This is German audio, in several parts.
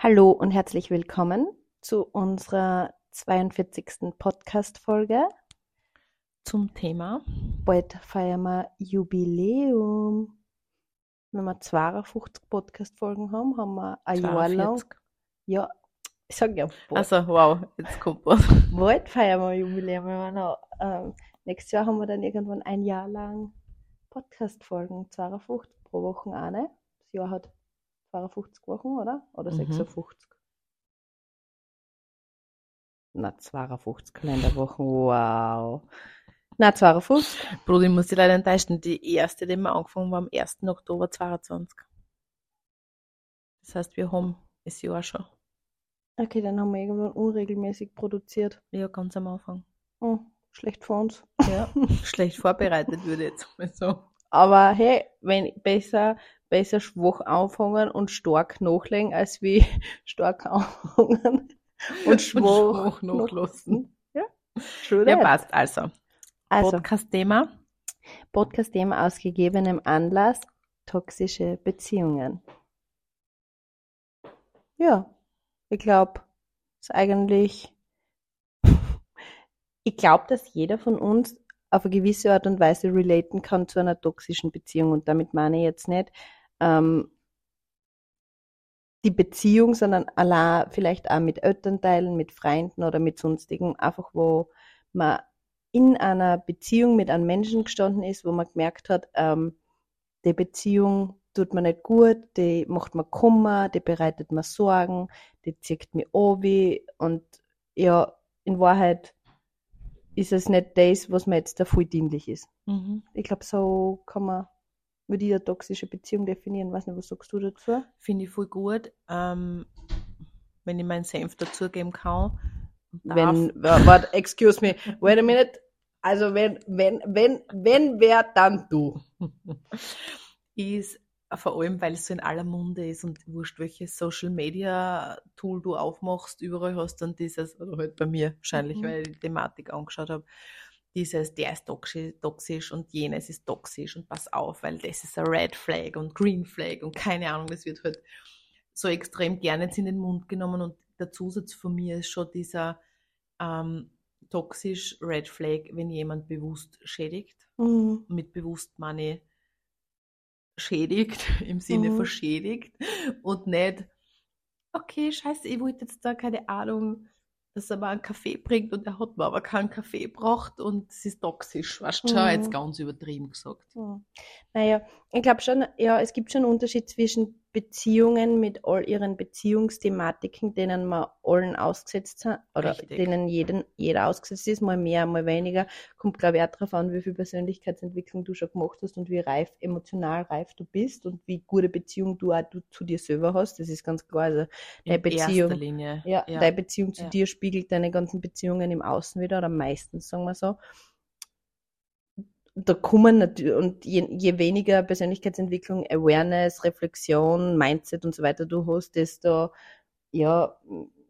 Hallo und herzlich willkommen zu unserer 42. Podcast-Folge. Zum Thema. Bald feiern wir Jubiläum. Wenn wir 52 Podcast-Folgen haben, haben wir ein 42. Jahr lang. Ja, ich sag ja. Bald. Also, wow, jetzt kommt was. Bald feiern wir Jubiläum. Wir noch, ähm, nächstes Jahr haben wir dann irgendwann ein Jahr lang Podcast-Folgen, 52 pro Woche eine. Das Jahr hat 52 Wochen, oder? Oder mhm. 56? Na, 52 Kalenderwochen, wow. Na, 52. Bruder, ich muss dich leider enttäuschen. Die erste, die wir angefangen haben, am 1. Oktober 22. Das heißt, wir haben das Jahr schon. Okay, dann haben wir irgendwann unregelmäßig produziert. Ja, ganz am Anfang. Oh, schlecht für uns. Ja, schlecht vorbereitet würde ich jetzt mal so. Aber hey, wenn besser, besser schwach anfangen und stark nachlegen, als wie stark anfangen und schwach, nachlassen. Ja, ja passt. Also, also Podcast-Thema. Podcast-Thema aus gegebenem Anlass, toxische Beziehungen. Ja, ich glaube, ist eigentlich, ich glaube, dass jeder von uns auf eine gewisse Art und Weise relaten kann zu einer toxischen Beziehung. Und damit meine ich jetzt nicht ähm, die Beziehung, sondern allein vielleicht auch mit Elternteilen, mit Freunden oder mit sonstigen, einfach wo man in einer Beziehung mit einem Menschen gestanden ist, wo man gemerkt hat, ähm, die Beziehung tut mir nicht gut, die macht mir Kummer, die bereitet mir Sorgen, die zieht mir an und ja, in Wahrheit ist es nicht das, was mir jetzt da voll dienlich ist. Mhm. Ich glaube, so kann man würde ich eine toxische Beziehung definieren. Weiß nicht, was sagst du dazu? Finde ich voll gut. Ähm, wenn ich meinen Senf dazugeben kann. Wenn, warte, excuse me, wait a minute. Also wenn, wenn, wenn, wenn, wer, dann du. ist vor allem, weil es so in aller Munde ist und wurscht, welches Social Media Tool du aufmachst, überall hast dann dieses, oder halt bei mir wahrscheinlich, mhm. weil ich die Thematik angeschaut habe, dieses, der ist toxisch und jenes ist toxisch und pass auf, weil das ist ein Red Flag und Green Flag und keine Ahnung, das wird halt so extrem gerne jetzt in den Mund genommen und der Zusatz von mir ist schon dieser ähm, toxisch Red Flag, wenn jemand bewusst schädigt. Mhm. Mit bewusst meine schädigt, im Sinne mhm. von schädigt und nicht, okay, scheiße, ich wollte jetzt da keine Ahnung, dass er mal einen Kaffee bringt und er hat mir aber keinen Kaffee braucht und es ist toxisch, weißt du, mhm. jetzt ganz übertrieben gesagt. Mhm. Naja, ich glaube schon, ja, es gibt schon einen Unterschied zwischen Beziehungen mit all ihren Beziehungsthematiken, denen wir allen ausgesetzt sind, oder Richtig. denen jeden, jeder ausgesetzt ist, mal mehr, mal weniger. Kommt, glaube ich, auch darauf an, wie viel Persönlichkeitsentwicklung du schon gemacht hast und wie reif, emotional reif du bist und wie gute Beziehung du auch du zu dir selber hast. Das ist ganz klar. Also, deine Beziehung, Linie. Ja, ja, deine Beziehung zu ja. dir spiegelt deine ganzen Beziehungen im Außen wieder, oder meistens, sagen wir so da kommen natürlich, und je, je weniger Persönlichkeitsentwicklung, Awareness, Reflexion, Mindset und so weiter du hast, desto ja,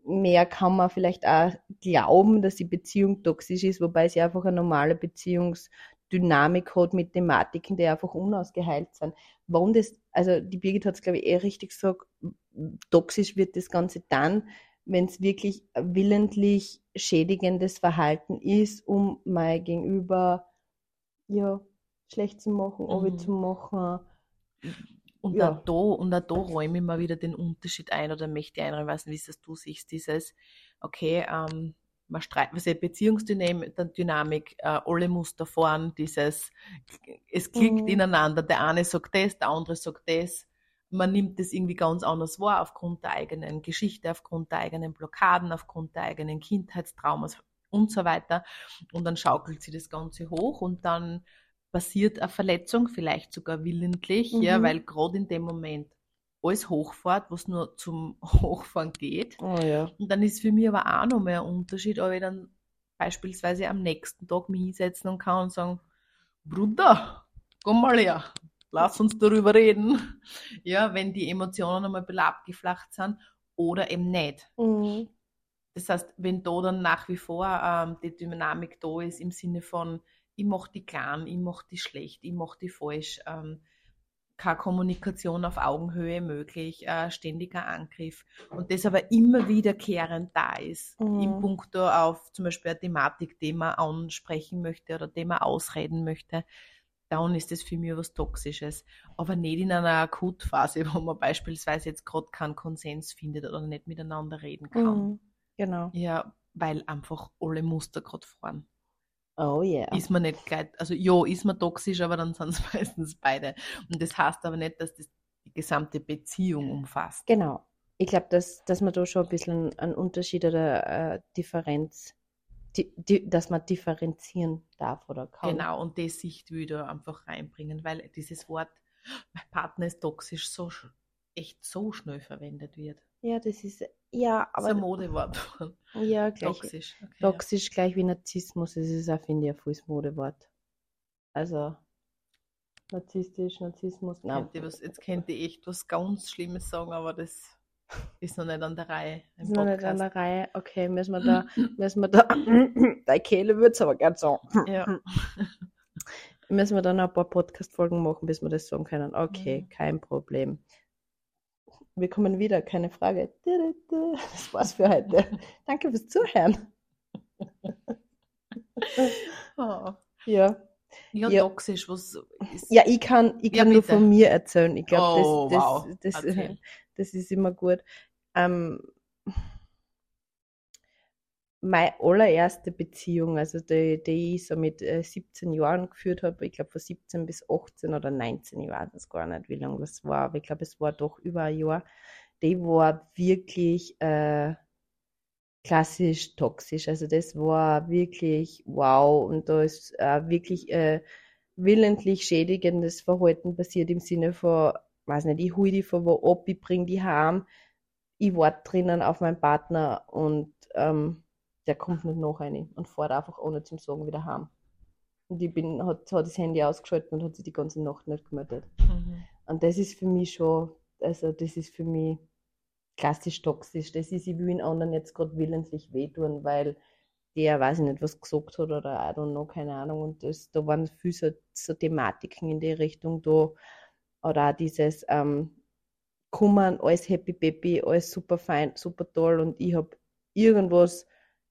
mehr kann man vielleicht auch glauben, dass die Beziehung toxisch ist, wobei sie einfach eine normale Beziehungsdynamik hat mit Thematiken, die einfach unausgeheilt sind. Warum das, also die Birgit hat es, glaube ich, eher richtig gesagt, toxisch wird das Ganze dann, wenn es wirklich willentlich schädigendes Verhalten ist, um mein Gegenüber ja, schlecht zu machen, mhm. zu machen. Und ja. auch da, und auch da räume ich mal wieder den Unterschied ein oder möchte einräumen, weiß nicht, wie es du siehst, dieses, okay, ähm, man streitet, was Beziehungsdynamik, äh, alle Muster fahren, dieses, es klickt mhm. ineinander, der eine sagt das, der andere sagt das, man nimmt das irgendwie ganz anders wahr, aufgrund der eigenen Geschichte, aufgrund der eigenen Blockaden, aufgrund der eigenen Kindheitstraumas, und so weiter. Und dann schaukelt sie das Ganze hoch und dann passiert eine Verletzung, vielleicht sogar willentlich, mhm. ja, weil gerade in dem Moment alles hochfährt, was nur zum Hochfahren geht. Oh, ja. Und dann ist für mich aber auch noch mehr ein Unterschied, ob ich dann beispielsweise am nächsten Tag mich hinsetzen und kann und sagen, Bruder, komm mal her, lass uns darüber reden. Ja, wenn die Emotionen einmal abgeflacht sind oder eben nicht. Mhm. Das heißt, wenn da dann nach wie vor ähm, die Dynamik da ist im Sinne von, ich mache die klein, ich mache die schlecht, ich mache die falsch, ähm, keine Kommunikation auf Augenhöhe möglich, äh, ständiger Angriff und das aber immer wiederkehrend da ist, Mhm. im Punkto auf zum Beispiel eine Thematik, die man ansprechen möchte oder die man ausreden möchte, dann ist das für mich was Toxisches. Aber nicht in einer Akutphase, wo man beispielsweise jetzt gerade keinen Konsens findet oder nicht miteinander reden kann. Mhm. Genau. Ja, weil einfach alle Muster gerade fahren. Oh yeah. Ist man nicht gleich, also ja, ist man toxisch, aber dann sind es meistens beide. Und das heißt aber nicht, dass das die gesamte Beziehung umfasst. Genau. Ich glaube, dass, dass man da schon ein bisschen einen Unterschied oder äh, Differenz, die, die, dass man differenzieren darf oder kann. Genau, und die Sicht wieder einfach reinbringen, weil dieses Wort, mein Partner ist toxisch, so echt so schnell verwendet wird. Ja, das ist, ja, Aber so ein aber, Modewort. ja, gleich, toxisch. Okay, ja. toxisch gleich wie Narzissmus, das ist auch, finde ich, ein volles Modewort. Also, narzisstisch, Narzissmus, nein. Was, jetzt könnte ich echt was ganz Schlimmes sagen, aber das ist noch nicht an der Reihe. Ist noch nicht an Podcast. der Reihe. Okay, müssen wir da, müssen wir da, deine Kehle wird's aber ganz so. Ja. Müssen wir dann noch ein paar Podcast-Folgen machen, bis wir das sagen können. Okay, Mhm. kein Problem. Wir kommen wieder, keine Frage. Das war's für heute. Danke fürs Zuhören. Ah. Ja. Ja, Ja. toxisch, was ist. Ja, ich kann, ich Ja, kann nur von mir erzählen. Ich glaube, Oh, das, wow. das, das, Erzähl. das ist immer gut. Ähm, meine allererste Beziehung, also die, die ich so mit äh, 17 Jahren geführt habe, ich glaube von 17 bis 18 oder 19, ich weiß es gar nicht, wie lange das war, aber ich glaube, es war doch über ein Jahr, die war wirklich äh, klassisch toxisch. Also das war wirklich wow und da ist äh, wirklich äh, willentlich schädigendes Verhalten passiert im Sinne von, weiß nicht, ich hol die von wo ab, ich bring die heim, ich warte drinnen auf meinen Partner und ähm, der kommt nicht noch rein und fährt einfach ohne zum Sagen wieder heim. Und ich bin, hat, hat das Handy ausgeschaltet und hat sich die ganze Nacht nicht gemeldet. Mhm. Und das ist für mich schon, also das ist für mich klassisch toxisch. Das ist, ich will den anderen jetzt gerade willentlich wehtun, weil der, weiß ich nicht, was gesagt hat oder I don't know, keine Ahnung. Und das, da waren viele so, so Thematiken in die Richtung da. Oder auch dieses ähm, Kummern, alles happy baby, alles super fein, super toll und ich habe irgendwas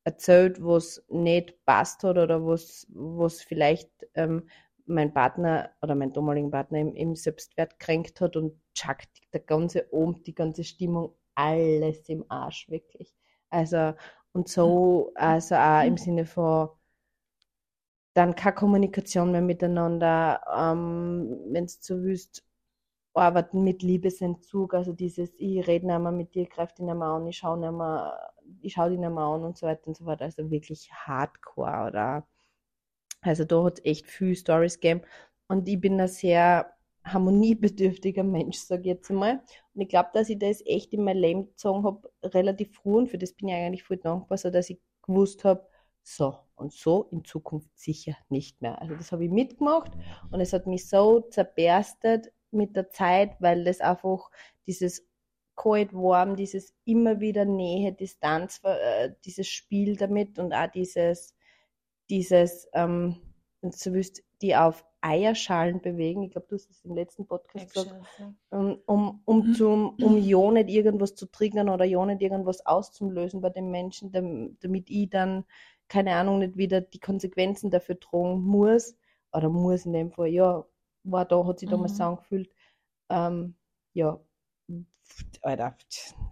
erzählt, was nicht passt hat oder was, was vielleicht ähm, mein Partner oder mein damaligen Partner im, im Selbstwert kränkt hat und tschack, der ganze Abend, die ganze Stimmung, alles im Arsch, wirklich. Also, und so, also auch im Sinne von dann keine Kommunikation mehr miteinander, ähm, wenn du so willst, arbeiten mit Liebesentzug, also dieses, ich rede nicht mehr mit dir, greife dich nicht mehr an, ich schaue nicht mehr, ich schaue dich nicht mehr an und so weiter und so fort, also wirklich hardcore, oder? Also da hat es echt viel Stories gegeben und ich bin ein sehr harmoniebedürftiger Mensch, sage ich jetzt einmal. Und ich glaube, dass ich das echt in mein Leben gezogen habe, relativ früh und für das bin ich eigentlich voll dankbar, so dass ich gewusst habe, so und so in Zukunft sicher nicht mehr. Also das habe ich mitgemacht und es hat mich so zerberstet mit der Zeit, weil das einfach dieses kalt, warm, dieses immer wieder Nähe, Distanz, äh, dieses Spiel damit und auch dieses, dieses, ähm, wenn du so willst, die auf Eierschalen bewegen. Ich glaube, du hast es im letzten Podcast gesagt Eggshells, um, um, um, zum, um ja nicht irgendwas zu triggern oder ja nicht irgendwas auszulösen bei den Menschen, dam- damit ich dann, keine Ahnung, nicht wieder die Konsequenzen dafür tragen muss, oder muss in dem Fall, ja, war da, hat sich damals Mhm. so angefühlt, ähm, ja, Alter,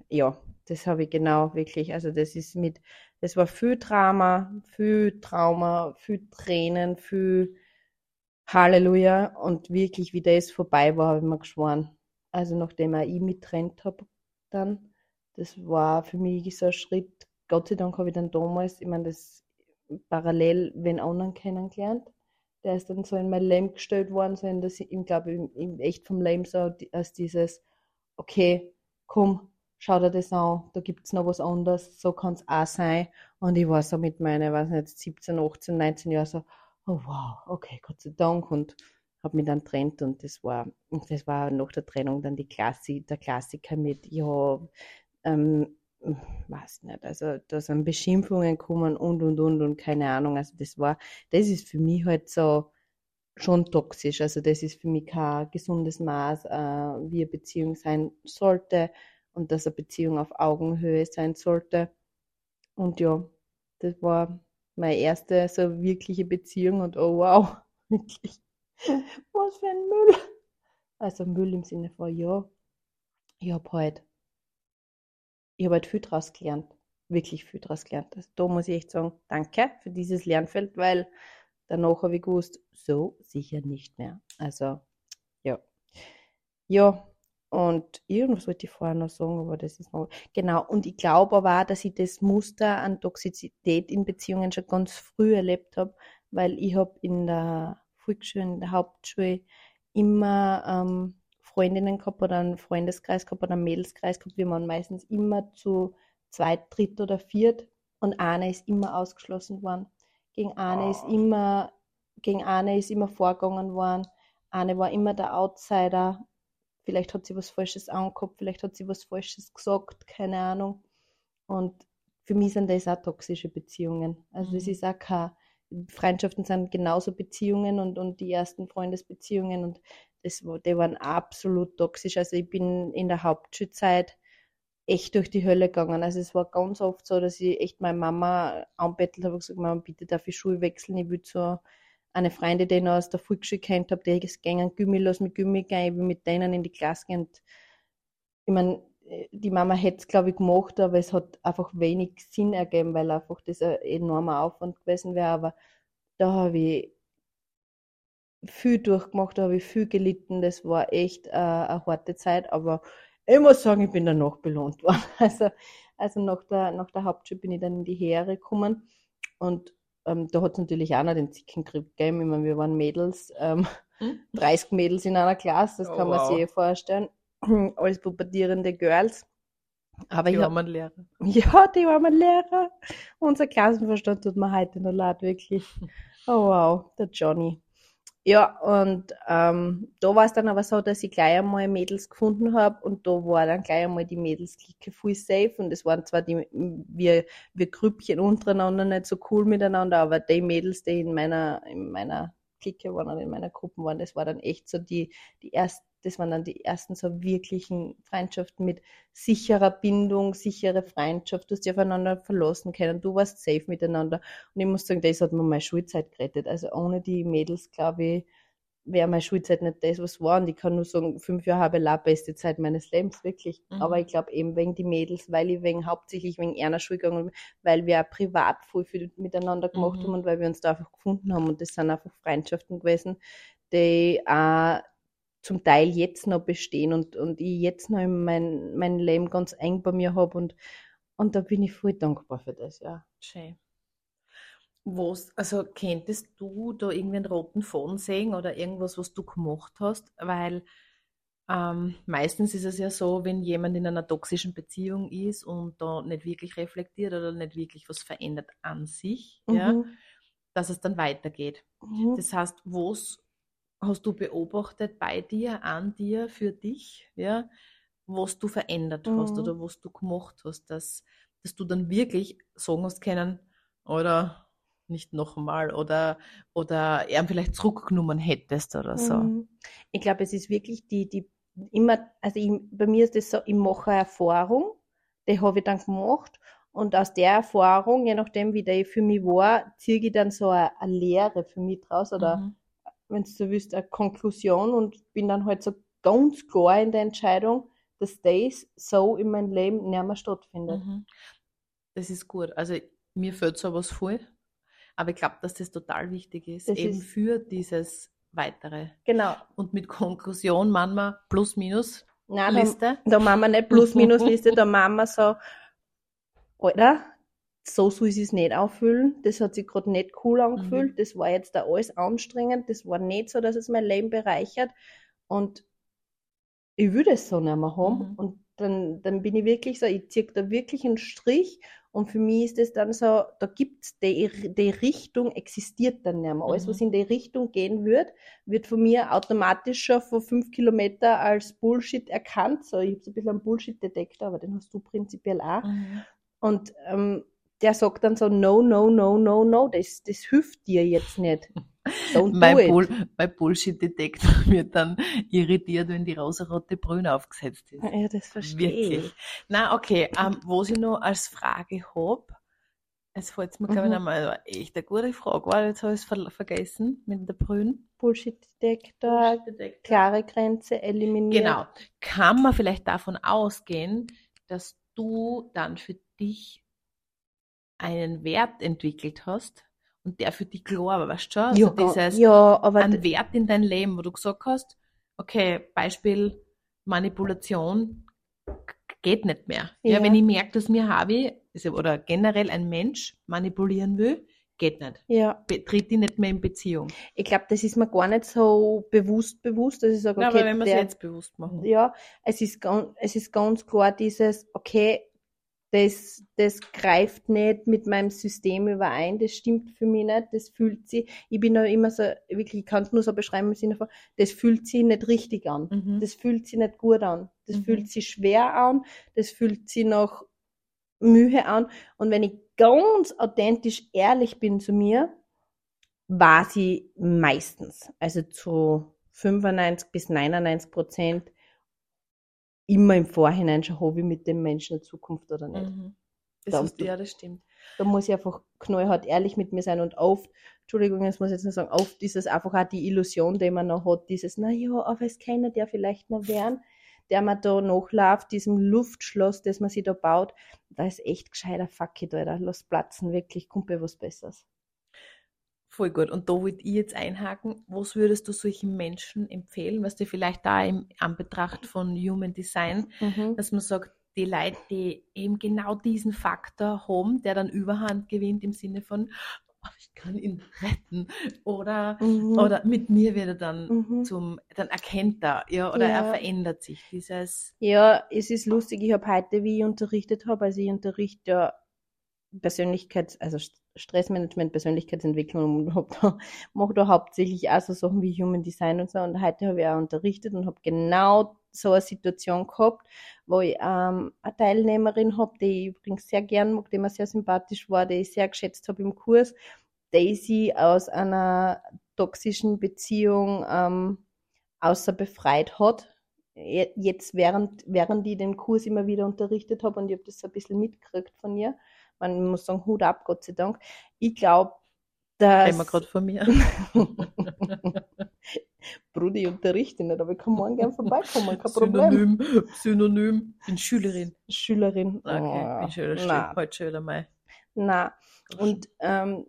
ja, das habe ich genau wirklich, also das ist mit, das war viel Drama, viel Trauma, viel Tränen, viel Halleluja. Und wirklich, wie das vorbei war, habe ich mir geschworen. Also nachdem ich mich getrennt habe, dann, das war für mich so ein Schritt. Gott sei Dank habe ich dann damals, ich meine, das parallel wen anderen kennengelernt. Der ist dann so in mein Leben gestellt worden, so in das, ich glaube, im, im echt vom Leben so als dieses, okay, komm, schau dir das an, da gibt's noch was anderes, so kann's auch sein. Und ich war so mit meinen, weiß nicht, 17, 18, 19 Jahren so, oh wow, okay, Gott sei Dank und habe mich dann getrennt und das war, das war nach der Trennung dann die Klassi, der Klassiker mit, ja, ähm, weiß nicht, also da sind Beschimpfungen gekommen und und und und keine Ahnung, also das war, das ist für mich halt so schon toxisch. Also das ist für mich kein gesundes Maß, äh, wie eine Beziehung sein sollte und dass eine Beziehung auf Augenhöhe sein sollte. Und ja, das war meine erste so wirkliche Beziehung und oh wow, wirklich, was für ein Müll. Also Müll im Sinne von, ja, ich habe halt, ich halt viel draus gelernt, wirklich viel draus gelernt. Also da muss ich echt sagen, danke für dieses Lernfeld, weil danach habe ich gewusst, so sicher nicht mehr. Also, ja. Ja, und irgendwas wollte ich vorher noch sagen, aber das ist noch. Genau, und ich glaube aber auch, dass ich das Muster an Toxizität in Beziehungen schon ganz früh erlebt habe, weil ich habe in der Volksschule, in der Hauptschule immer ähm, Freundinnen gehabt oder einen Freundeskreis gehabt oder einen Mädelskreis gehabt. Wir waren meistens immer zu zweit, dritt oder viert und eine ist immer ausgeschlossen worden. Gegen eine ist immer, gegen eine ist immer vorgegangen worden. Eine war immer der Outsider. Vielleicht hat sie was Falsches angehabt, vielleicht hat sie was Falsches gesagt, keine Ahnung. Und für mich sind das auch toxische Beziehungen. Also mhm. das ist auch kein, Freundschaften sind genauso Beziehungen und, und die ersten Freundesbeziehungen und das, die waren absolut toxisch. Also ich bin in der Hauptschulzeit echt durch die Hölle gegangen. Also es war ganz oft so, dass ich echt meine Mama anbettelt habe und gesagt, Mama, bitte darf ich Schule wechseln, ich will zu eine Freundin, die ich noch aus der Volksschule kennt habe, die ist gegangen, Gummi los mit Gummi gehen, ich will mit denen in die Klasse gehen. Und ich meine, die Mama hätte es, glaube ich, gemacht, aber es hat einfach wenig Sinn ergeben, weil einfach das ein enormer Aufwand gewesen wäre. Aber da habe ich viel durchgemacht, da habe ich viel gelitten. Das war echt äh, eine harte Zeit, aber ich muss sagen, ich bin danach belohnt worden. Also, also nach, der, nach der Hauptschule bin ich dann in die Heere gekommen und ähm, da hat es natürlich auch noch den Zickenkrieg gegeben. Ich meine, wir waren Mädels, ähm, hm? 30 Mädels in einer Klasse, das oh, kann man wow. sich eh vorstellen. Als pubertierende Girls. Aber die armen Lehrer. Ja, die armen Lehrer. Unser Klassenverstand tut mir heute noch leid, wirklich. Oh wow, der Johnny. Ja, und ähm, da war es dann aber so, dass ich gleich einmal Mädels gefunden habe und da war dann gleich einmal die Mädelsklicke full safe und es waren zwar die, wir, wir Grüppchen untereinander nicht so cool miteinander, aber die Mädels, die in meiner, in meiner Clique waren in meiner Gruppe waren, das war dann echt so die, die ersten das waren dann die ersten so wirklichen Freundschaften mit sicherer Bindung, sichere Freundschaft. Du hast dich aufeinander verlassen können. Du warst safe miteinander. Und ich muss sagen, das hat mir meine Schulzeit gerettet. Also ohne die Mädels, glaube ich, wäre meine Schulzeit nicht das, was war. Und ich kann nur sagen, fünf Jahre habe ich la beste Zeit meines Lebens, wirklich. Mhm. Aber ich glaube eben wegen die Mädels, weil ich wegen, hauptsächlich wegen einer Schule gegangen bin, weil wir auch privat voll viel miteinander gemacht mhm. haben und weil wir uns da einfach gefunden haben. Und das sind einfach Freundschaften gewesen, die auch zum Teil jetzt noch bestehen und, und ich jetzt noch mein, mein Leben ganz eng bei mir habe und, und da bin ich voll dankbar für das, ja. Schön. Was, also könntest du da irgendwie einen roten Faden sehen oder irgendwas, was du gemacht hast? Weil ähm, meistens ist es ja so, wenn jemand in einer toxischen Beziehung ist und da nicht wirklich reflektiert oder nicht wirklich was verändert an sich, mhm. ja, dass es dann weitergeht. Mhm. Das heißt, was hast du beobachtet bei dir, an dir, für dich, ja, was du verändert mhm. hast oder was du gemacht hast, dass, dass du dann wirklich sagen hast können, oder nicht noch einmal oder, oder er vielleicht zurückgenommen hättest oder so. Mhm. Ich glaube, es ist wirklich die, die immer, also ich, bei mir ist das so, ich mache eine Erfahrung, die habe ich dann gemacht und aus der Erfahrung, je nachdem wie der für mich war, ziehe ich dann so eine, eine Lehre für mich draus oder mhm wenn du so willst, eine Konklusion und bin dann halt so ganz klar in der Entscheidung, dass das so in meinem Leben nicht mehr stattfindet. Mhm. Das ist gut. Also mir fällt sowas voll, aber ich glaube, dass das total wichtig ist, das eben ist für dieses Weitere. Genau. Und mit Konklusion machen wir plus minus Nein, Liste. Da, da machen wir nicht plus minus Liste, da machen wir so, oder? so soll sie es nicht auffüllen. Das hat sich gerade nicht cool angefühlt. Mhm. Das war jetzt da alles anstrengend. Das war nicht so, dass es mein Leben bereichert. Und ich würde es so nicht mehr haben. Mhm. Und dann, dann bin ich wirklich so, ich ziehe da wirklich einen Strich. Und für mich ist es dann so, da gibt's die, die Richtung existiert dann nicht mehr. Alles, mhm. was in die Richtung gehen wird, wird von mir automatisch schon vor fünf Kilometer als Bullshit erkannt. So, ich habe so ein bisschen einen Bullshit-Detektor, aber den hast du prinzipiell auch. Mhm. Und ähm, der sagt dann so, no, no, no, no, no, das, das hilft dir jetzt nicht. Don't do Mein. Bull, mein Bullshit-Detektor wird dann irritiert, wenn die rosarote Brühe aufgesetzt ist. Ja, das verstehe Wirklich. ich. Na, okay, ähm, was ich noch als Frage hab, es fällt mir, glaube ich, Mhm. nochmal echt eine gute Frage, weil jetzt habe ich es ver vergessen mit der Brühen. Bullshit-Detektor, klare Grenze eliminieren. Genau. Kann man vielleicht davon ausgehen, dass du dann für dich einen Wert entwickelt hast und der für dich klar war, weißt du schon? Also ja, ga- dieses, ja, aber ein Wert in dein Leben, wo du gesagt hast, okay, Beispiel Manipulation geht nicht mehr. Ja, Ja. wenn ich merke, dass mir Harvey also- oder generell ein Mensch manipulieren will, geht nicht. ja, Betritt die nicht mehr in Beziehung. ich glaube, das ist mir gar nicht so bewusst bewusst, dass ich sage, okay, aber wenn wir es jetzt bewusst machen. ja, es ist ganz, es ist ganz klar dieses, okay, das, das greift nicht mit meinem System überein, das stimmt für mich nicht, das fühlt sich, ich bin da immer so, wirklich, ich kann es nur so beschreiben im Sinne von, das fühlt sich nicht richtig an. Mhm. Das fühlt sich nicht gut an. Das Mhm. fühlt sich schwer an. Das fühlt sich nach Mühe an. Und wenn ich ganz authentisch ehrlich bin zu mir, war sie meistens, also zu 95 bis 99 Prozent, immer im Vorhinein schon, habe ich mit dem Menschen eine Zukunft oder nicht. Mhm. Das du, ja, das stimmt. Da muss ich einfach knallhart ehrlich mit mir sein und oft, Entschuldigung, das muss ich jetzt nur sagen, oft ist es einfach auch die Illusion, die man noch hat, dieses, na ja, aber es kann der vielleicht noch werden, der man da nachläuft, diesem Luftschloss, das man sich da baut, da ist echt gescheiter Fuck it, Alter, lass platzen, wirklich, Kumpel, was Besseres. Voll gut. Und da würde ich jetzt einhaken, was würdest du solchen Menschen empfehlen, was dir vielleicht da im Anbetracht von Human Design, Mhm. dass man sagt, die Leute, die eben genau diesen Faktor haben, der dann Überhand gewinnt im Sinne von, oh, ich kann ihn retten oder, Mhm. oder mit mir wird er dann Mhm. zum, dann erkennt er, ja, oder er Ja. verändert sich. Dieses, Ja, es ist lustig, ich habe heute, wie ich unterrichtet habe, also ich unterrichte ja Persönlichkeits-, also St- Stressmanagement, Persönlichkeitsentwicklung und hab da, mache da hauptsächlich auch so Sachen wie Human Design und so. Und heute habe ich auch unterrichtet und habe genau so eine Situation gehabt, wo ich ähm, eine Teilnehmerin habe, die ich übrigens sehr gern mag, die mir sehr sympathisch war, die ich sehr geschätzt habe im Kurs, Daisy aus einer toxischen Beziehung ähm, außer befreit hat. Je- Jetzt, während, während ich den Kurs immer wieder unterrichtet habe und ich habe das so ein bisschen mitgekriegt von ihr, man muss sagen, Hut ab, Gott sei Dank. Ich glaube, dass. wir gerade von mir. Bruder, ich unterrichte nicht, aber ich kann morgen gern vorbeikommen, kein Problem. Synonym, Synonym, bin Schülerin. Schülerin. Okay, bin wieder na, still. Heute wieder mal. na. Und ähm,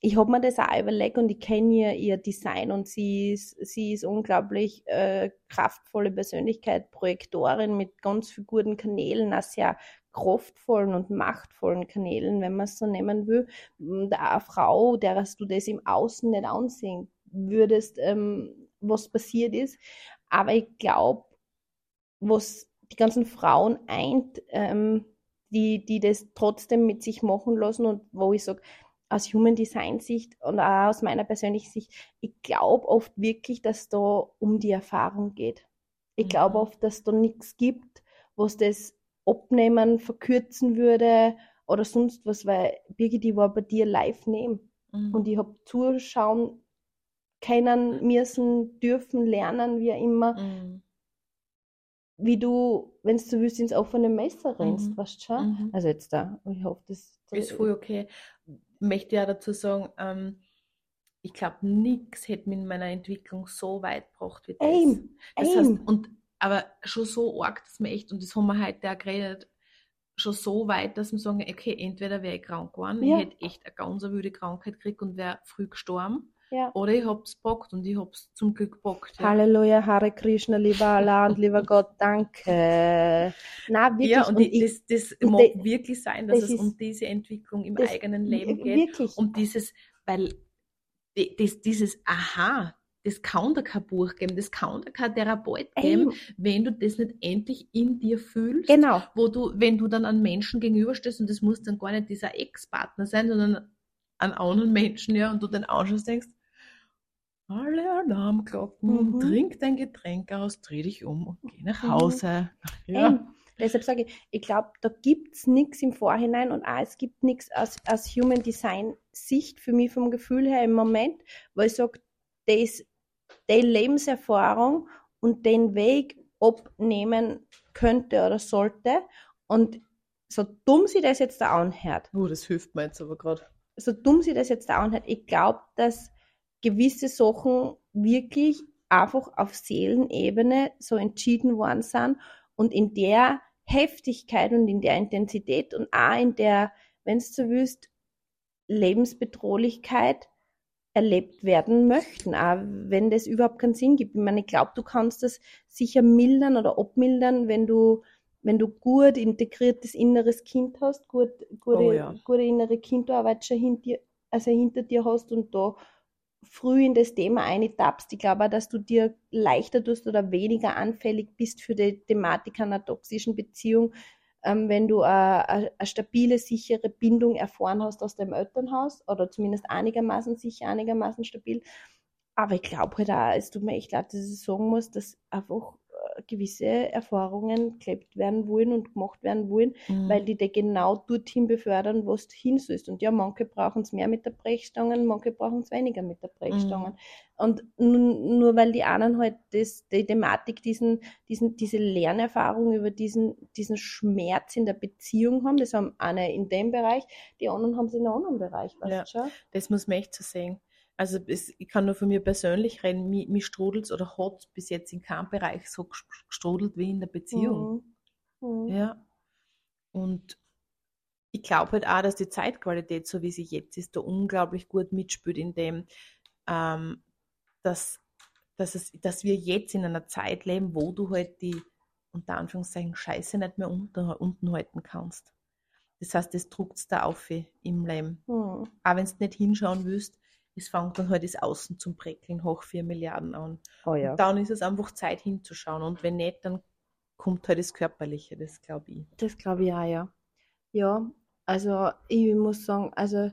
ich habe mir das auch überlegt und ich kenne ihr, ihr Design und sie ist, sie ist unglaublich äh, kraftvolle Persönlichkeit, Projektorin mit ganz vielen guten Kanälen, auch sehr kraftvollen und machtvollen Kanälen, wenn man es so nehmen will. Auch eine Frau, der du das im Außen nicht ansehen würdest, ähm, was passiert ist. Aber ich glaube, was die ganzen Frauen eint, ähm, die, die das trotzdem mit sich machen lassen und wo ich sage, aus Human Design Sicht und auch aus meiner persönlichen Sicht, ich glaube oft wirklich, dass da um die Erfahrung geht. Ich glaube Mhm. oft, dass da nichts gibt, was das abnehmen, verkürzen würde oder sonst was, weil Birgit, ich war bei dir live neben Mhm. und ich habe zuschauen können, müssen, dürfen, lernen, wie auch immer, Mhm. wie du, wenn du willst, ins offene Messer rennst, Mhm. weißt du schon? Mhm. Also jetzt da, ich hoffe, das Ist voll okay. Möchte ja dazu sagen, ähm, ich glaube, nichts hätte mich in meiner Entwicklung so weit gebracht wie das. Aim, Das aim. heißt, und, aber schon so arg, dass man echt, und das haben wir heute auch geredet, schon so weit, dass wir sagen, okay, entweder wäre ich krank geworden, Ja. ich hätte echt eine ganz wilde Krankheit gekriegt und wäre früh gestorben, Ja. oder ich hab's bockt und ich hab's zum Glück bockt. Ja. Halleluja, Hare Krishna, lieber Allah und lieber Gott, danke. Na, wirklich. Ja, und, die, ich, das, das und mag de- wirklich sein, dass das es ist- um diese Entwicklung im das- eigenen Leben geht. wirklich. um dieses, weil das, dieses Aha, das kann dir kein Buch geben, das kann dir kein Therapeut geben, Aim. wenn du das nicht endlich in dir fühlst. Genau. Wo du, wenn du dann an Menschen gegenüberstehst und das muss dann gar nicht dieser Ex-Partner sein, sondern an anderen Menschen, ja, und du dann anschaust, denkst, alle Alarmglocken, Mhm. trink dein Getränk aus, dreh dich um und geh nach Mhm. Hause. Ja. Deshalb sage ich, ich glaube, da gibt es nichts im Vorhinein und auch es gibt nichts aus, aus Human Design Sicht für mich vom Gefühl her im Moment, weil ich sage, das, die Lebenserfahrung und den Weg abnehmen könnte oder sollte und so dumm sie das jetzt da anhört. Oh, das hilft mir jetzt aber gerade. So dumm sie das jetzt da anhört, ich glaube, dass gewisse Sachen wirklich einfach auf Seelenebene so entschieden worden sind und in der Heftigkeit und in der Intensität und auch in der, wenn es so willst, Lebensbedrohlichkeit erlebt werden möchten, auch wenn das überhaupt keinen Sinn gibt. Ich meine, ich glaube, du kannst das sicher mildern oder abmildern, wenn du, wenn du gut integriertes inneres Kind hast, gut, gute, Oh ja. gute innere Kindarbeit schon hinter dir, also hinter dir hast und da früh in das Thema eintappst. Ich glaube auch, dass du dir leichter tust oder weniger anfällig bist für die Thematik einer toxischen Beziehung, ähm, wenn du eine, eine stabile, sichere Bindung erfahren hast aus deinem Elternhaus oder zumindest einigermaßen sicher, einigermaßen stabil. Aber ich glaube halt auch, es tut mir echt leid, dass ich sagen muss, dass einfach äh, gewisse Erfahrungen gelebt werden wollen und gemacht werden wollen, Mhm. weil die dir genau dorthin befördern, wo du hin sollst. Und ja, manche brauchen es mehr mit der Brechstange, manche brauchen es weniger mit der Brechstange. Und nun, nur weil die anderen halt das, die Thematik, diesen, diesen, diese Lernerfahrung über diesen, diesen Schmerz in der Beziehung haben, das haben eine in dem Bereich, die anderen haben sie in einem anderen Bereich, weißt Ja. schon? Das muss man echt so sehen. Also es, ich kann nur von mir persönlich reden, mich, mich strudelt oder hat bis jetzt in keinem Bereich so ges- gestrudelt wie in der Beziehung. Mhm. Mhm. Ja. Und ich glaube halt auch, dass die Zeitqualität, so wie sie jetzt ist, da unglaublich gut mitspielt, in dem, ähm, dass, dass, es, dass wir jetzt in einer Zeit leben, wo du halt die, unter Anführungszeichen, Scheiße nicht mehr unter, unten halten kannst. Das heißt, das druckt da auf im Leben. Mhm. Auch wenn du nicht hinschauen willst, es fängt dann halt das Außen zum Breckeln hoch 4 Milliarden an. Oh ja. Und dann ist es einfach Zeit hinzuschauen. Und wenn nicht, dann kommt halt das Körperliche, das glaube ich. Das glaube ich auch, ja. Ja, also ich muss sagen, also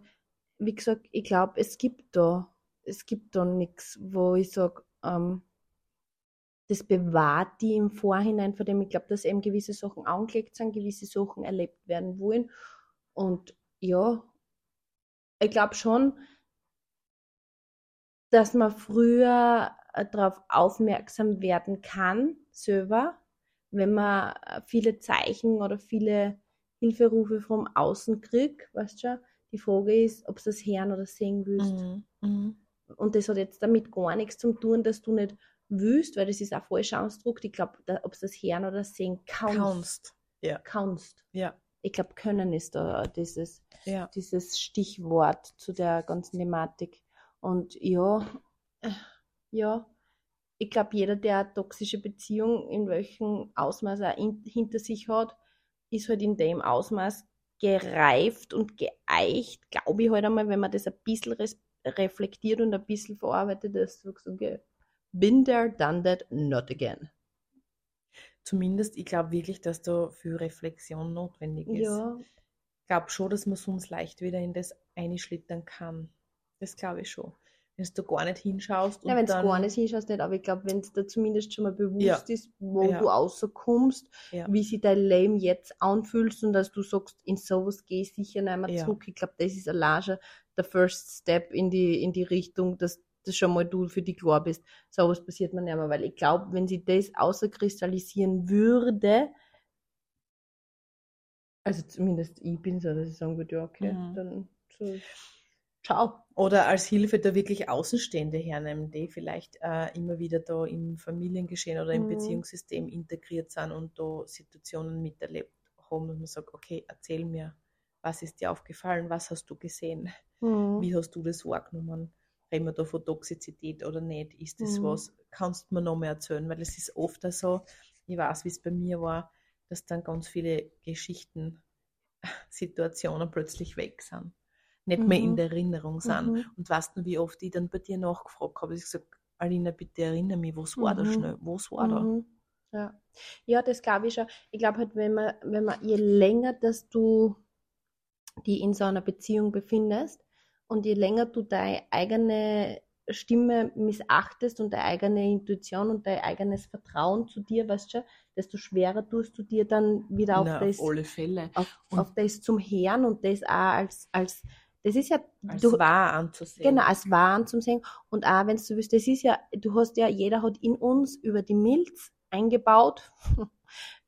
wie gesagt, ich glaube, es gibt da, es gibt da nichts, wo ich sage, ähm, das bewahrt die im Vorhinein vor dem. Ich glaube, dass eben gewisse Sachen angelegt sind, gewisse Sachen erlebt werden wollen. Und ja, ich glaube schon, dass man früher darauf aufmerksam werden kann, selber, wenn man äh, viele Zeichen oder viele Hilferufe vom Außen kriegt, weißt du schon? Die Frage ist, ob du das hören oder sehen willst. Mhm. Mhm. Und das hat jetzt damit gar nichts zu tun, dass du nicht willst, weil das ist ein falscher Ausdruck. Ich glaube, ob du das hören oder sehen kannst. Kannst. Ja. kannst. Ja. Ich glaube, können ist da dieses, Ja. dieses Stichwort zu der ganzen Thematik. Und ja, äh, ja, ich glaube, jeder, der eine toxische Beziehung in welchem Ausmaß er in, hinter sich hat, ist halt in dem Ausmaß gereift und geeicht, glaube ich halt einmal, wenn man das ein bisschen reflektiert und ein bisschen verarbeitet, dass du sagst, okay, been there, done that, not again. Zumindest, ich glaube wirklich, dass da viel Reflexion notwendig ist. Ja, Ich glaube schon, dass man sonst leicht wieder in das einschlittern kann. Das glaube ich schon. Wenn du gar nicht hinschaust ja wenn du gar nicht hinschaust, nicht, aber ich glaube, wenn es da zumindest schon mal bewusst Ja. ist, wo Ja. du rauskommst, Ja. wie sich dein Leben jetzt anfühlt und dass du sagst, in sowas gehe ich sicher nicht mehr zurück. Ich glaube, das ist allein der First Step in die, in die Richtung, dass das schon mal du für dich klar bist. Sowas passiert mir nicht mehr, weil ich glaube, wenn sie das außerkristallisieren würde, also zumindest ich bin so, dass ich sagen würde, ja, okay, Mhm. dann so, ciao. Oder als Hilfe da wirklich Außenstehende hernehmen, die vielleicht äh, immer wieder da im Familiengeschehen oder im Mhm. Beziehungssystem integriert sind und da Situationen miterlebt haben, dass man sagt, okay, erzähl mir, was ist dir aufgefallen, was hast du gesehen, Mhm. wie hast du das wahrgenommen, reden wir da von Toxizität oder nicht, ist das Mhm. was, kannst du mir noch mehr erzählen, weil es ist oft so, ich weiß, wie es bei mir war, dass dann ganz viele Geschichten, Situationen plötzlich weg sind nicht mehr in Mhm. der Erinnerung sind. Mhm. Und weißt du, wie oft ich dann bei dir nachgefragt habe, ich gesagt, Alina, bitte erinnere mich, was war da Mhm. schnell, was war da? Mhm. Ja. ja, das glaube ich schon. Ich glaube halt, wenn man, wenn man, je länger, dass du die in so einer Beziehung befindest und je länger du deine eigene Stimme missachtest und deine eigene Intuition und dein eigenes Vertrauen zu dir, weißt du, desto schwerer tust du dir dann wieder auf Na, das, auf alle Fälle. auf, auf das zum Herrn und das auch als, als das ist ja, Als du, wahr anzusehen. genau, als Waren zum Sehen. Und auch, wenn du willst, das ist ja, du hast ja, jeder hat in uns über die Milz eingebaut,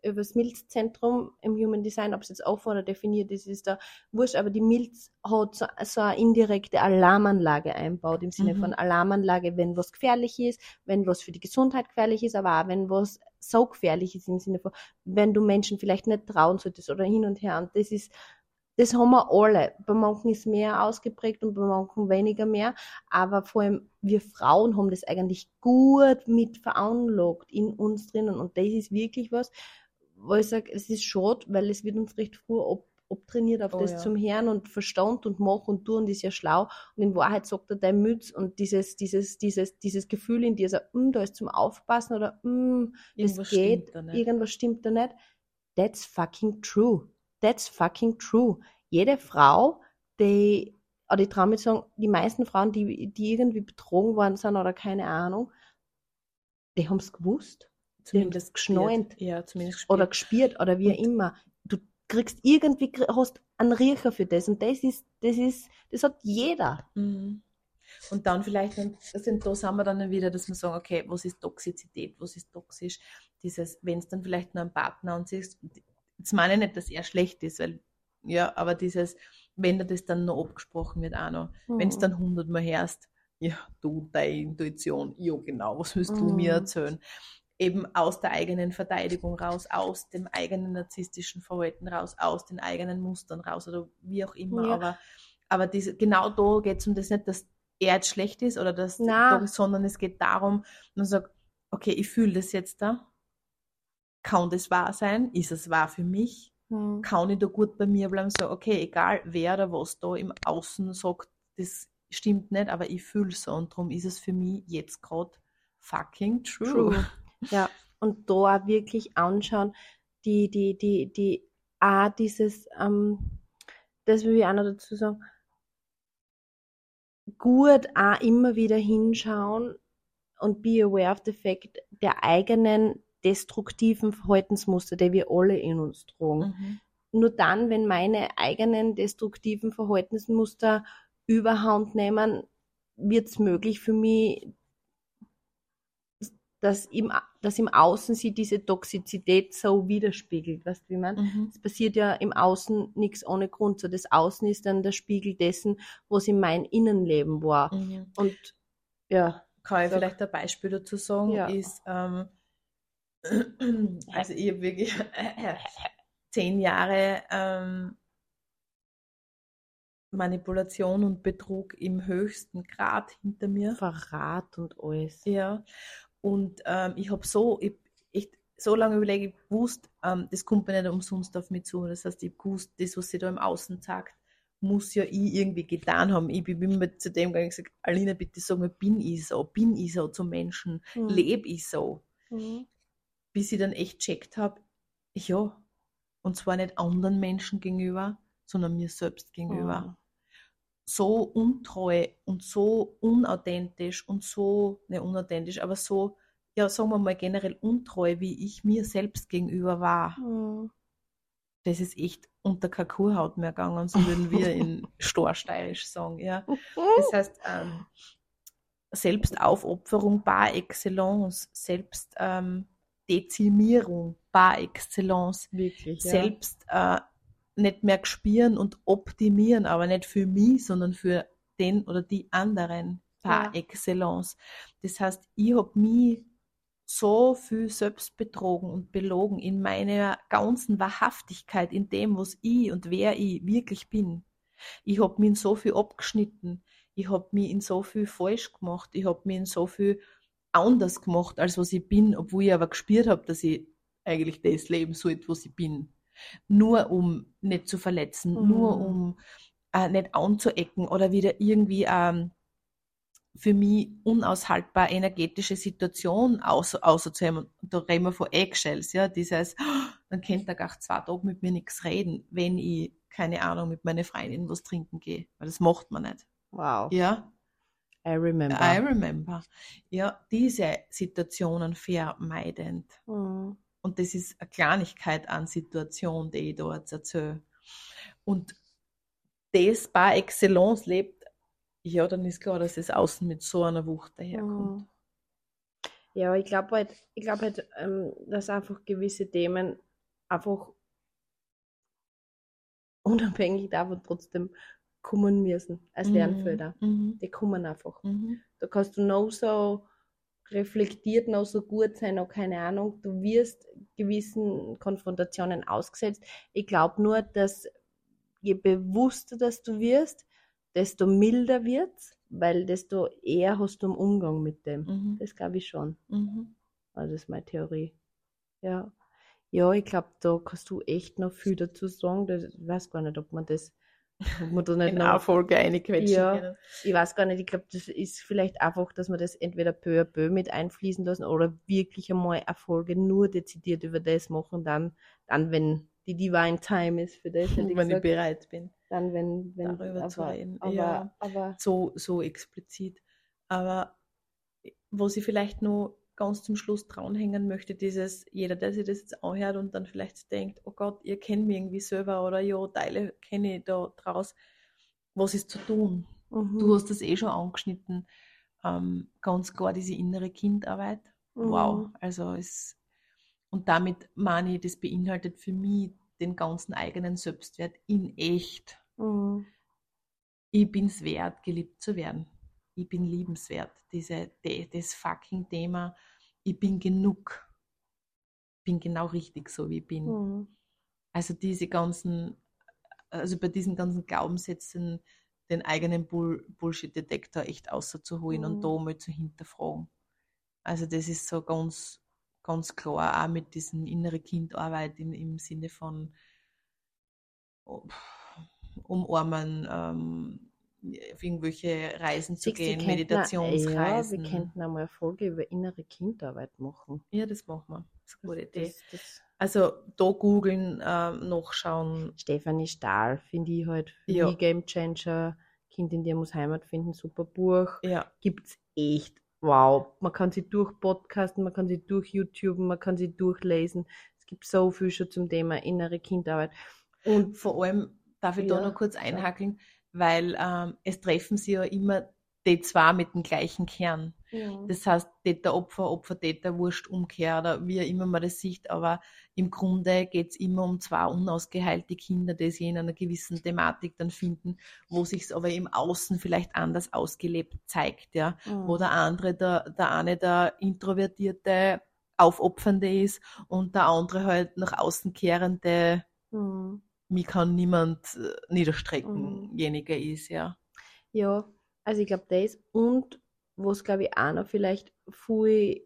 über das Milzzentrum im Human Design, ob es jetzt offen oder definiert ist, ist da wurscht, aber die Milz hat so, so eine indirekte Alarmanlage einbaut, im Sinne Mhm. von Alarmanlage, wenn was gefährlich ist, wenn was für die Gesundheit gefährlich ist, aber auch wenn was so gefährlich ist, im Sinne von, wenn du Menschen vielleicht nicht trauen solltest oder hin und her. Und das ist, das haben wir alle. Bei manchen ist mehr ausgeprägt und bei manchen weniger mehr. Aber vor allem wir Frauen haben das eigentlich gut mit veranlagt in uns drinnen. Und das ist wirklich was, wo ich sage, es ist schade, weil es wird uns recht früh ab, abtrainiert auf Oh das ja. zum Herrn und Verstand und mach und tu und ist ja schlau. Und in Wahrheit sagt er dein Mütz und dieses, dieses, dieses, dieses Gefühl in dir, so, mm, da ist zum Aufpassen oder mm, das Irgendwas geht, stimmt da nicht. irgendwas stimmt da nicht. That's fucking true. That's fucking true. Jede Frau, die, oder ich traue mich zu sagen, die meisten Frauen, die, die irgendwie betrogen worden sind oder keine Ahnung, die haben es gewusst Zumindest geschnallt. gespürt. Ja, zumindest gespürt. oder gespielt oder wie Und- immer. Du kriegst irgendwie, hast einen Riecher für das und das ist, das ist, das hat jeder. Mhm. Und dann vielleicht, also da sind wir dann wieder, dass wir sagen, okay, was ist Toxizität, was ist toxisch? Dieses, wenn es dann vielleicht nur ein Partner und siehst, jetzt meine ich nicht, dass er schlecht ist, weil, ja, aber dieses, wenn dir das dann noch abgesprochen wird, auch noch, wenn es Mhm. dann hundertmal hörst, ja, du, deine Intuition, ja, genau, was willst du mir Mhm. erzählen? Eben aus der eigenen Verteidigung raus, aus dem eigenen narzisstischen Verhalten raus, aus den eigenen Mustern raus oder wie auch immer. Ja. Aber, aber diese, genau da geht es um das nicht, dass er jetzt schlecht ist oder dass, Na. sondern es geht darum, man sagt, okay, ich fühle das jetzt da. Kann das wahr sein? Ist es wahr für mich? Mhm. kann ich da gut bei mir bleiben, so, okay, egal wer oder was da im Außen sagt, das stimmt nicht, aber ich fühle so und darum ist es für mich jetzt gerade fucking true. True. Ja, und da auch wirklich anschauen, die, die, die, die, auch dieses, ähm, das will ich auch noch dazu sagen, gut auch immer wieder hinschauen und be aware of the fact der eigenen destruktiven Verhaltensmuster, die wir alle in uns tragen. Mhm. Nur dann, wenn meine eigenen destruktiven Verhaltensmuster überhand nehmen, wird es möglich für mich, dass im, dass im Außen sie diese Toxizität so widerspiegelt. Weißt du, wie man? Mhm. Es passiert ja im Außen nichts ohne Grund. So das Außen ist dann der Spiegel dessen, was in meinem Innenleben war. Mhm. Und ja, Kann ich vielleicht ein Beispiel dazu sagen, Ja. ist, ähm, also ich habe wirklich zehn Jahre ähm, Manipulation und Betrug im höchsten Grad hinter mir. Verrat und alles. Ja, und ähm, ich habe so, ich, so lange überlegt, ich wusste, ähm, das kommt mir nicht umsonst auf mich zu. Das heißt, ich wusste, das, was sie da im Außen sagt, muss ja ich irgendwie getan haben. Ich bin immer zu dem gegangen und gesagt, Alina, bitte sag mir, bin ich so? Bin ich so zum Menschen? Mhm. Lebe ich so? Mhm. Bis ich dann echt checkt habe, ja, und zwar nicht anderen Menschen gegenüber, sondern mir selbst gegenüber Mhm. so untreu und so unauthentisch und so, ne unauthentisch, aber so, ja, sagen wir mal generell untreu, wie ich mir selbst gegenüber war. Mhm. Das ist echt unter keine Kuhhaut mehr gegangen, so würden wir in Storsteirisch sagen, ja. Das heißt, ähm, Selbstaufopferung par excellence, Selbst, ähm, Dezimierung par excellence, Wirklich, ja. selbst äh, nicht mehr spüren und optimieren, aber nicht für mich, sondern für den oder die anderen par Ja. excellence. Das heißt, ich habe mich so viel selbst betrogen und belogen in meiner ganzen Wahrhaftigkeit, in dem, was ich und wer ich wirklich bin. Ich habe mich in so viel abgeschnitten. Ich habe mich in so viel falsch gemacht. Ich habe mich in so viel anders gemacht, als was ich bin, obwohl ich aber gespürt habe, dass ich eigentlich das leben sollte, was ich bin. Nur um nicht zu verletzen, Mhm. nur um äh, nicht anzuecken oder wieder irgendwie ähm, für mich unaushaltbar energetische Situation aus, auszuheben. Und da reden wir von Eggshells, ja, dieses, dann kennt er gar zwei Tage mit mir nichts reden, wenn ich, keine Ahnung, mit meiner Freundin was trinken gehe. Weil das macht man nicht. Wow. Ja. I remember. I remember. Ja, diese Situationen vermeidend. Mhm. Und das ist eine Kleinigkeit an Situation, die ich jetzt erzähle. Und das par excellence lebt, ja, dann ist klar, dass es außen mit so einer Wucht daherkommt. Mhm. Ja, ich glaube halt, ich glaube halt, ähm, dass einfach gewisse Themen einfach unabhängig davon trotzdem kommen müssen als Lernfelder. Mhm. Die kommen einfach. Mhm. Da kannst du noch so reflektiert, noch so gut sein, noch keine Ahnung. Du wirst gewissen Konfrontationen ausgesetzt. Ich glaube nur, dass je bewusster dass du wirst, desto milder wird's, weil desto eher hast du einen Umgang mit dem. Mhm. Das glaube ich schon. Mhm. Also das ist meine Theorie. Ja. Ja, ich glaube, da kannst du echt noch viel dazu sagen. Das, ich weiß gar nicht, ob man das, man da nicht In noch einer Folge einquetschen Ja. können. ich weiß gar nicht, ich glaube, das ist vielleicht einfach, dass man das entweder peu à peu mit einfließen lassen oder wirklich einmal Erfolge nur dezidiert über das machen, dann, dann wenn die Divine Time ist für das, ich Wenn ich gesagt, bereit bin, dann wenn, wenn, darüber zu reden. aber, ja. aber, so, so explizit. Aber was ich vielleicht nur ganz zum Schluss dranhängen möchte, dieses, jeder, der sich das jetzt anhört und dann vielleicht denkt, oh Gott, ihr kennt mich irgendwie selber oder ja, Teile kenne ich da draus. Was ist zu tun? mhm, Du hast das eh schon angeschnitten. Ähm, ganz klar diese innere Kindarbeit. Wow. mhm, Also es, und damit meine ich, das beinhaltet für mich den ganzen eigenen Selbstwert in echt mhm, ich bin's wert, geliebt zu werden. Ich bin liebenswert. Diese, das fucking Thema, ich bin genug. Bin genau richtig so, wie ich bin. mhm, Also diese ganzen, also bei diesen ganzen Glaubenssätzen den eigenen Bull Bullshit-Detektor echt auszuholen Mhm. und da mal zu hinterfragen. Also das ist so ganz, ganz klar, auch mit diesen innere Kindarbeit in, im Sinne von oh, umarmen, ähm, auf irgendwelche Reisen zu Siehst gehen, Meditationsreisen. Ja, wir könnten einmal eine Folge über innere Kindarbeit machen. Ja, das machen wir. Das ist eine gute Idee. Das, das, Also da googeln, ähm, nachschauen. Stefanie Stahl finde ich halt Ja. Game Changer. Kind in dir muss Heimat finden, super Buch. Ja, Gibt's echt. Wow. Man kann sie durchpodcasten, man kann sie durch YouTube, man kann sie durchlesen. Es gibt so viel schon zum Thema innere Kindarbeit. Und vor allem darf ich da Ja, noch kurz sag. einhakeln, weil ähm, es treffen sich ja immer die zwei mit dem gleichen Kern. Das heißt, Täter, Opfer, Opfer, Täter, Wurscht, Umkehr oder wie auch immer man das sieht, aber im Grunde geht's immer um zwei unausgeheilte Kinder, die sich in einer gewissen Thematik dann finden, wo sich's aber im Außen vielleicht anders ausgelebt zeigt, ja. Wo der andere, der, der eine der introvertierte, aufopfernde ist und der andere halt nach außen kehrende, Mhm. Mich kann niemand äh, niederstreckenjenige ist, ja. Ja, also ich glaube das. Und was glaube ich auch noch vielleicht viel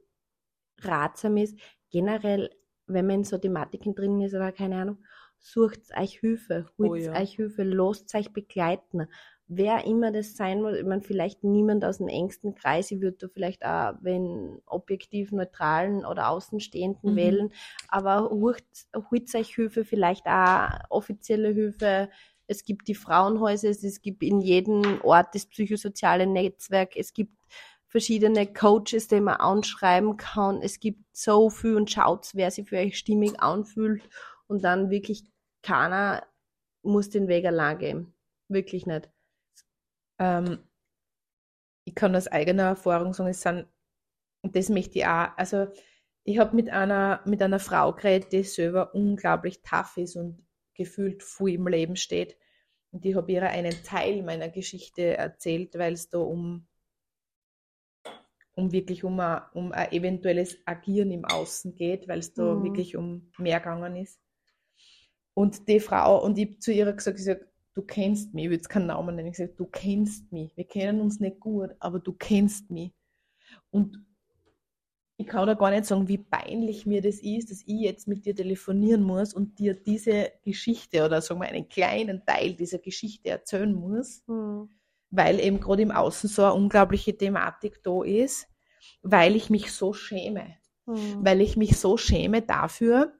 ratsam ist, generell, wenn man in so Thematiken drin ist oder keine Ahnung, sucht euch Hilfe, holt Oh ja. euch Hilfe, lasst euch begleiten. Wer immer das sein muss, ich meine, vielleicht niemand aus dem engsten Kreis, ich würde da vielleicht auch, wenn objektiv neutralen oder außenstehenden Mhm. wählen, aber holt, holt euch Hilfe, vielleicht auch offizielle Hilfe, es gibt die Frauenhäuser, es- es gibt in jedem Ort das psychosoziale Netzwerk, es gibt verschiedene Coaches, die man anschreiben kann. Es gibt so viel und schaut, wer sich für euch stimmig anfühlt und dann wirklich keiner muss den Weg allein gehen. Wirklich nicht. Ähm, ich kann aus eigener Erfahrung sagen, es sind, und das möchte ich auch, also ich habe mit einer, mit einer Frau geredet, die selber unglaublich tough ist und gefühlt viel im Leben steht. Und ich habe ihr einen Teil meiner Geschichte erzählt, weil es da um, um wirklich um ein, um ein eventuelles Agieren im Außen geht, weil es da Mhm. wirklich um mehr gegangen ist. Und die Frau, und ich zu ihr gesagt, ich sag, du kennst mich, ich will jetzt keinen Namen nennen, ich gesagt, du kennst mich, wir kennen uns nicht gut, aber du kennst mich. Und ich kann da gar nicht sagen, wie peinlich mir das ist, dass ich jetzt mit dir telefonieren muss und dir diese Geschichte oder sagen wir einen kleinen Teil dieser Geschichte erzählen muss, weil eben gerade im Außen so eine unglaubliche Thematik da ist, weil ich mich so schäme. Weil ich mich so schäme dafür,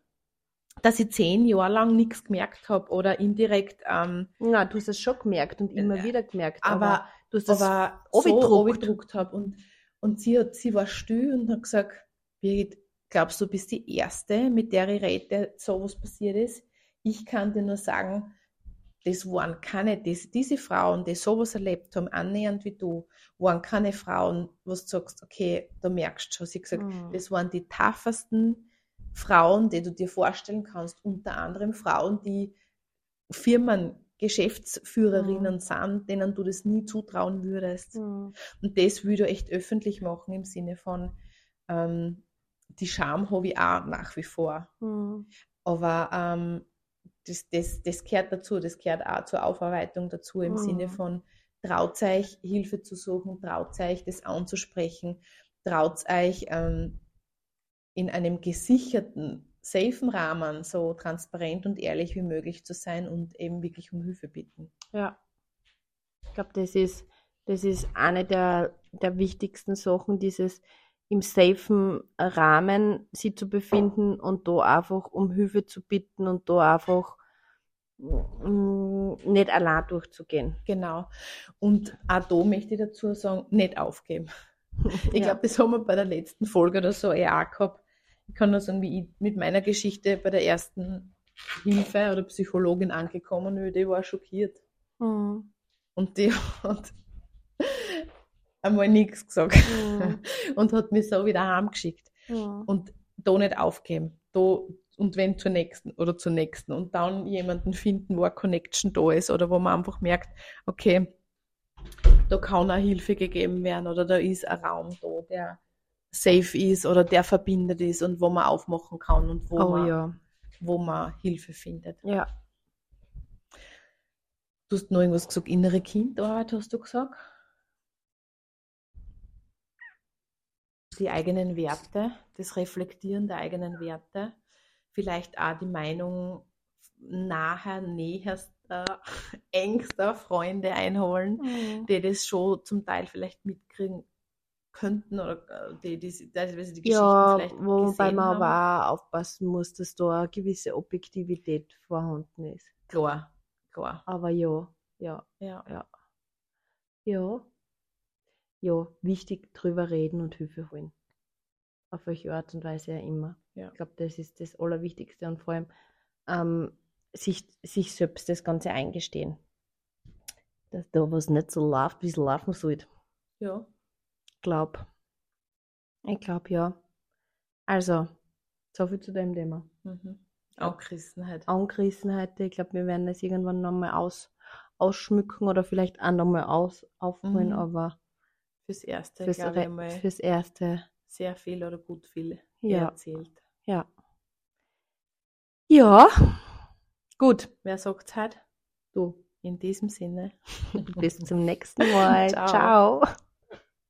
dass ich zehn Jahre lang nichts gemerkt habe oder indirekt, ähm, Na, du hast es schon gemerkt und immer Äh, wieder gemerkt. aber, du hast das aber so abgedruckt habe. Und, und sie, hat, sie war still und hat gesagt, Birgit, glaubst du, du bist die Erste, mit der ich rede, der sowas passiert ist? Ich kann dir nur sagen, das waren keine, das, diese Frauen, die sowas erlebt haben, annähernd wie du, waren keine Frauen, wo du sagst, okay, da merkst du schon. Sie hat gesagt, Mhm. das waren die toughesten Frauen, die du dir vorstellen kannst. Unter anderem Frauen, die Firmen, Geschäftsführerinnen sind, denen du das nie zutrauen würdest. Mhm. Und das will ich echt öffentlich machen im Sinne von, ähm, die Scham habe ich auch nach wie vor. Mhm. Aber ähm, das, das, das gehört dazu, das gehört auch zur Aufarbeitung dazu im Mhm. Sinne von traut euch Hilfe zu suchen, traut euch das anzusprechen, traut euch ähm, in einem gesicherten, safen Rahmen so transparent und ehrlich wie möglich zu sein und eben wirklich um Hilfe bitten. Ja. Ich glaube, das ist, das ist eine der, der wichtigsten Sachen, dieses im safen Rahmen sie zu befinden und da einfach um Hilfe zu bitten und da einfach mm, nicht allein durchzugehen. Genau. Und auch da möchte ich dazu sagen, nicht aufgeben. Ich Ja. glaube, das haben wir bei der letzten Folge oder so eher auch gehabt. Ich kann nur sagen, wie ich mit meiner Geschichte bei der ersten Hilfe oder Psychologin angekommen bin, die war schockiert. Mhm. Und die hat einmal nichts gesagt Mhm. und hat mich so wieder heimgeschickt. Mhm. Und da nicht aufgeben. Da, und wenn zur nächsten oder zur nächsten. Und dann jemanden finden, wo eine Connection da ist oder wo man einfach merkt, okay, da kann eine Hilfe gegeben werden oder da ist ein Raum da, der safe ist oder der verbindet ist und wo man aufmachen kann und wo, Oh man, ja. wo man Hilfe findet. Ja. Du hast noch irgendwas gesagt, innere Kindarbeit hast du gesagt? Die eigenen Werte, das Reflektieren der eigenen Werte, vielleicht auch die Meinung naher, näherster, engster Freunde einholen, Mhm. die das schon zum Teil vielleicht mitkriegen könnten oder äh, die, die, die, die Geschichten Ja, vielleicht wobei man haben. aber auch aufpassen muss, dass da eine gewisse Objektivität vorhanden ist. Klar, klar. Aber ja, ja, Ja. ja. Ja. Ja, wichtig drüber reden und Hilfe holen. Auf welche Art und Weise ja immer. Ja. Ich glaube, das ist das Allerwichtigste und vor allem ähm, sich, sich selbst das Ganze eingestehen. Dass da was nicht so läuft, wie es laufen sollte. ja. Glaub. Ich glaube ja. Also, so viel zu dem Thema. Mhm. Auch Christenheit. Angerissenheit, ich glaube, wir werden das irgendwann nochmal aus, ausschmücken oder vielleicht auch nochmal aus, aufholen, Mhm. aber Fürs Erste, fürs, glaube ich, Re- einmal fürs Erste, sehr viel oder gut viel Ja. erzählt. ja. Ja, gut, Wer sagt heute? du, In diesem Sinne. bis zum nächsten Mal. Ciao. Ciao.